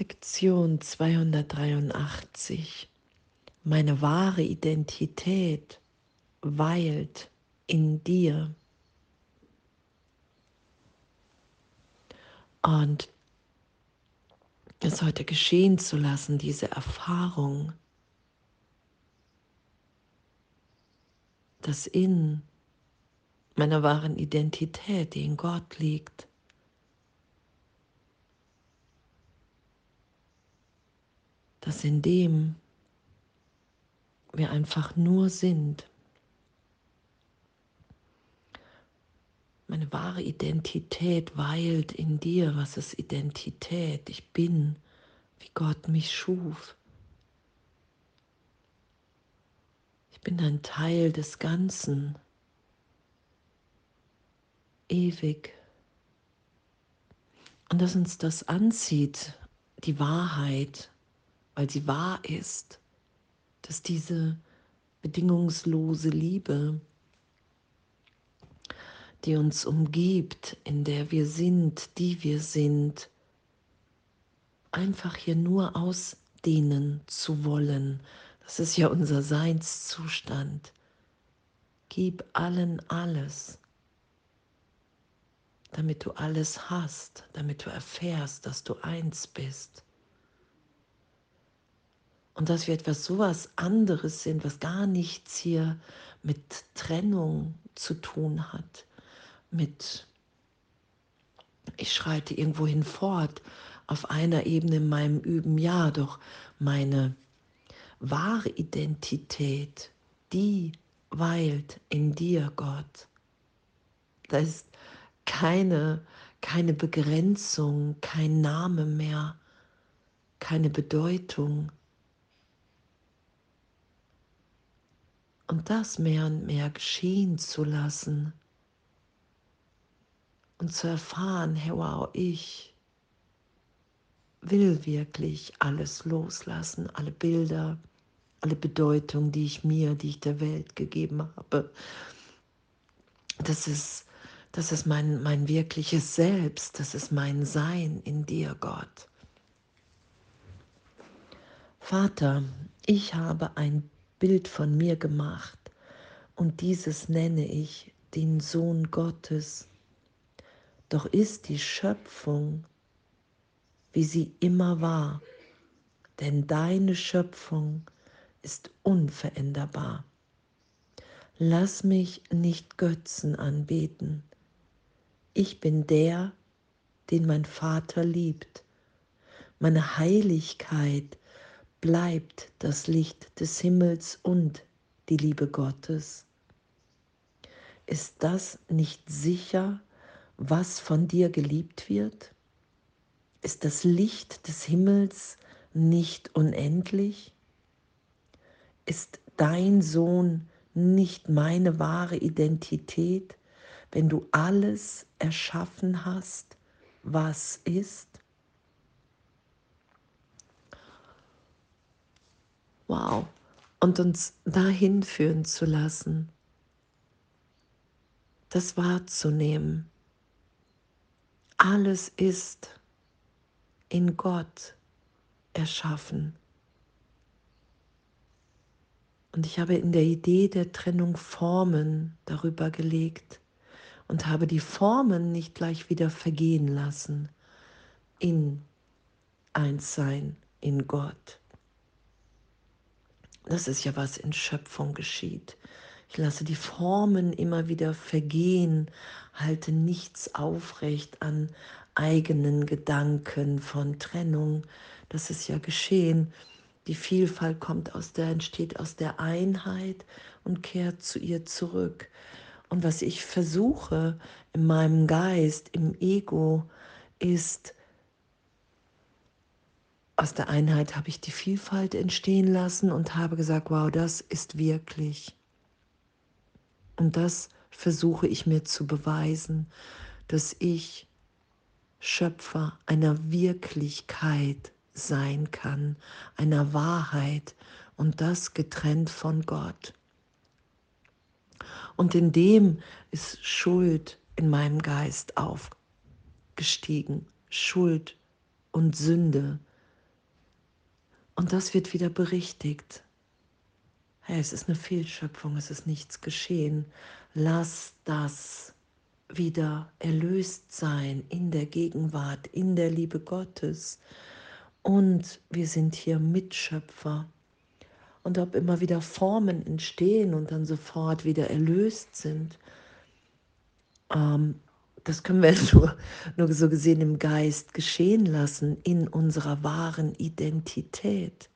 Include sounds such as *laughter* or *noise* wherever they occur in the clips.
Lektion 283. Meine wahre Identität weilt in dir. Und es heute geschehen zu lassen, diese Erfahrung, dass in meiner wahren Identität, die in Gott liegt, dass in dem wir einfach nur sind. Meine wahre Identität weilt in dir. Was ist Identität? Ich bin, wie Gott mich schuf. Ich bin ein Teil des Ganzen, ewig. Und dass uns das anzieht, die Wahrheit, weil sie wahr ist, dass diese bedingungslose Liebe, die uns umgibt, in der wir sind, die wir sind, einfach hier nur ausdehnen zu wollen. Das ist ja unser Seinszustand. Gib allen alles, damit du alles hast, damit du erfährst, dass du eins bist und dass wir etwas sowas anderes sind, was gar nichts hier mit Trennung zu tun hat, mit ich schreite irgendwo hinfort auf einer Ebene in meinem Üben, ja, doch meine wahre Identität, die weilt in dir, Gott. Da ist keine, keine Begrenzung, kein Name mehr, keine Bedeutung. Und das mehr und mehr geschehen zu lassen und zu erfahren, hey wow, ich will wirklich alles loslassen, alle Bilder, alle Bedeutung, die ich mir, die ich der Welt gegeben habe. Das ist, das ist mein, mein wirkliches Selbst, das ist mein Sein in dir, Gott. Vater, ich habe ein Bild von mir gemacht und dieses nenne ich den Sohn Gottes. Doch ist die Schöpfung, wie sie immer war, denn deine Schöpfung ist unveränderbar. Lass mich nicht Götzen anbeten. Ich bin der, den mein Vater liebt. Meine Heiligkeit bleibt das Licht des Himmels und die Liebe Gottes. Ist das nicht sicher, was von dir geliebt wird? Ist das Licht des Himmels nicht unendlich? Ist dein Sohn nicht meine wahre Identität, wenn du alles erschaffen hast, was ist? Wow. Und uns dahin führen zu lassen, das wahrzunehmen. Alles ist in Gott erschaffen. Und ich habe in der Idee der Trennung Formen darüber gelegt und habe die Formen nicht gleich wieder vergehen lassen in Einssein in Gott. Das ist ja, was in Schöpfung geschieht. Ich lasse die Formen immer wieder vergehen, halte nichts aufrecht an eigenen Gedanken von Trennung. Das ist ja geschehen. Die Vielfalt kommt aus der, entsteht aus der Einheit und kehrt zu ihr zurück. Und was ich versuche in meinem Geist, im Ego, ist, aus der Einheit habe ich die Vielfalt entstehen lassen und habe gesagt, wow, das ist wirklich. Und das versuche ich mir zu beweisen, dass ich Schöpfer einer Wirklichkeit sein kann, einer Wahrheit und das getrennt von Gott. Und in dem ist Schuld in meinem Geist aufgestiegen, Schuld und Sünde Und das wird wieder berichtigt. Hey, es ist eine Fehlschöpfung, es ist nichts geschehen. Lass das wieder erlöst sein in der Gegenwart, in der Liebe Gottes. Und wir sind hier Mitschöpfer. Und ob immer wieder Formen entstehen und dann sofort wieder erlöst sind, ähm, das können wir *laughs* nur, nur so gesehen im Geist geschehen lassen, in unserer wahren Identität,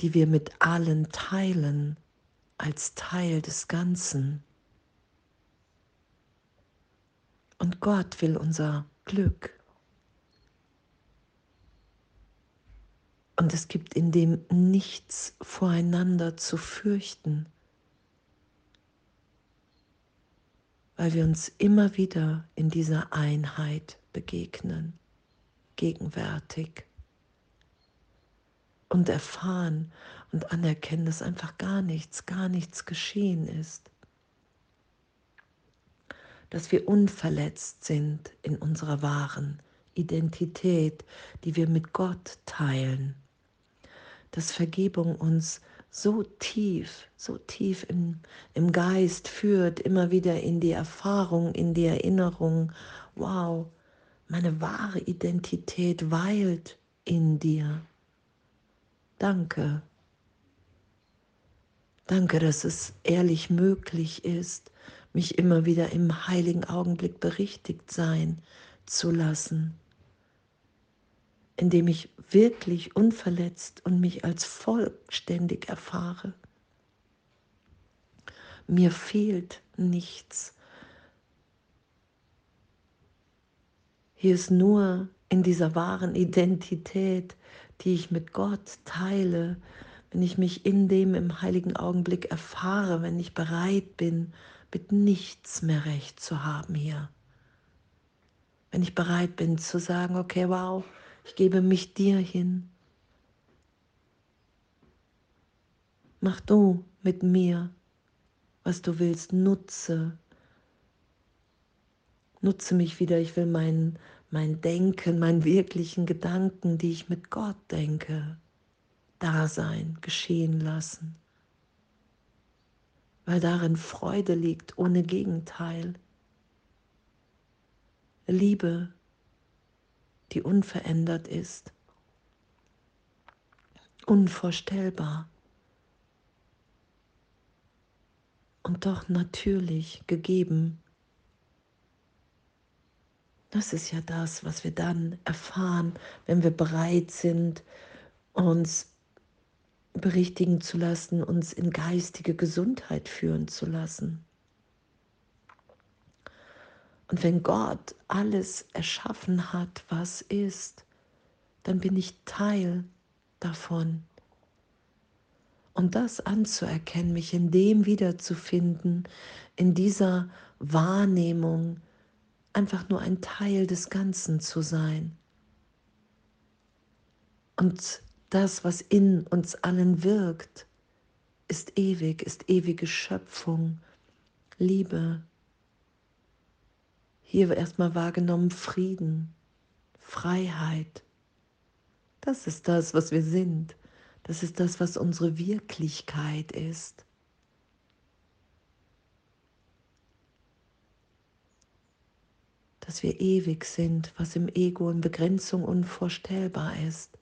die wir mit allen teilen als Teil des Ganzen. Und Gott will unser Glück. Und es gibt in dem nichts voreinander zu fürchten, weil wir uns immer wieder in dieser Einheit begegnen, gegenwärtig und erfahren und anerkennen, dass einfach gar nichts, gar nichts geschehen ist dass wir unverletzt sind in unserer wahren Identität, die wir mit Gott teilen. Dass Vergebung uns so tief, so tief im, im Geist führt, immer wieder in die Erfahrung, in die Erinnerung, wow, meine wahre Identität weilt in dir. Danke. Danke, dass es ehrlich möglich ist, mich immer wieder im heiligen Augenblick berichtigt sein zu lassen, indem ich wirklich unverletzt und mich als vollständig erfahre. Mir fehlt nichts. Hier ist nur in dieser wahren Identität, die ich mit Gott teile, wenn ich mich in dem im heiligen Augenblick erfahre, wenn ich bereit bin, mit nichts mehr recht zu haben hier. Wenn ich bereit bin zu sagen, okay, wow, ich gebe mich dir hin. Mach du mit mir, was du willst, nutze. Nutze mich wieder, ich will mein, mein Denken, meinen wirklichen Gedanken, die ich mit Gott denke, da sein, geschehen lassen weil darin Freude liegt ohne Gegenteil. Liebe, die unverändert ist, unvorstellbar und doch natürlich gegeben. Das ist ja das, was wir dann erfahren, wenn wir bereit sind, uns berichtigen zu lassen, uns in geistige Gesundheit führen zu lassen. Und wenn Gott alles erschaffen hat, was ist, dann bin ich Teil davon. Und das anzuerkennen, mich in dem wiederzufinden, in dieser Wahrnehmung, einfach nur ein Teil des Ganzen zu sein. Und das, was in uns allen wirkt, ist ewig, ist ewige Schöpfung, Liebe. Hier erstmal wahrgenommen Frieden, Freiheit. Das ist das, was wir sind. Das ist das, was unsere Wirklichkeit ist. Dass wir ewig sind, was im Ego in Begrenzung unvorstellbar ist.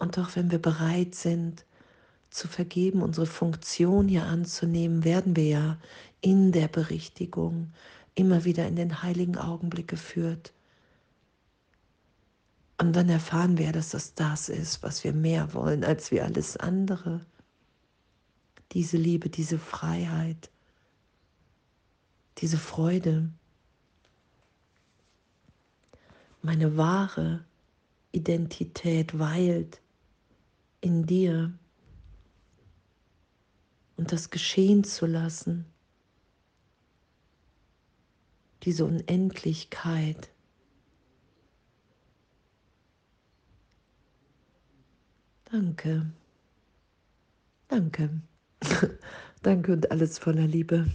Und doch, wenn wir bereit sind zu vergeben, unsere Funktion hier anzunehmen, werden wir ja in der Berichtigung immer wieder in den heiligen Augenblick geführt. Und dann erfahren wir, dass das das ist, was wir mehr wollen als wir alles andere. Diese Liebe, diese Freiheit, diese Freude. Meine wahre Identität weilt in dir und das geschehen zu lassen, diese Unendlichkeit. Danke. Danke. *laughs* Danke und alles voller Liebe.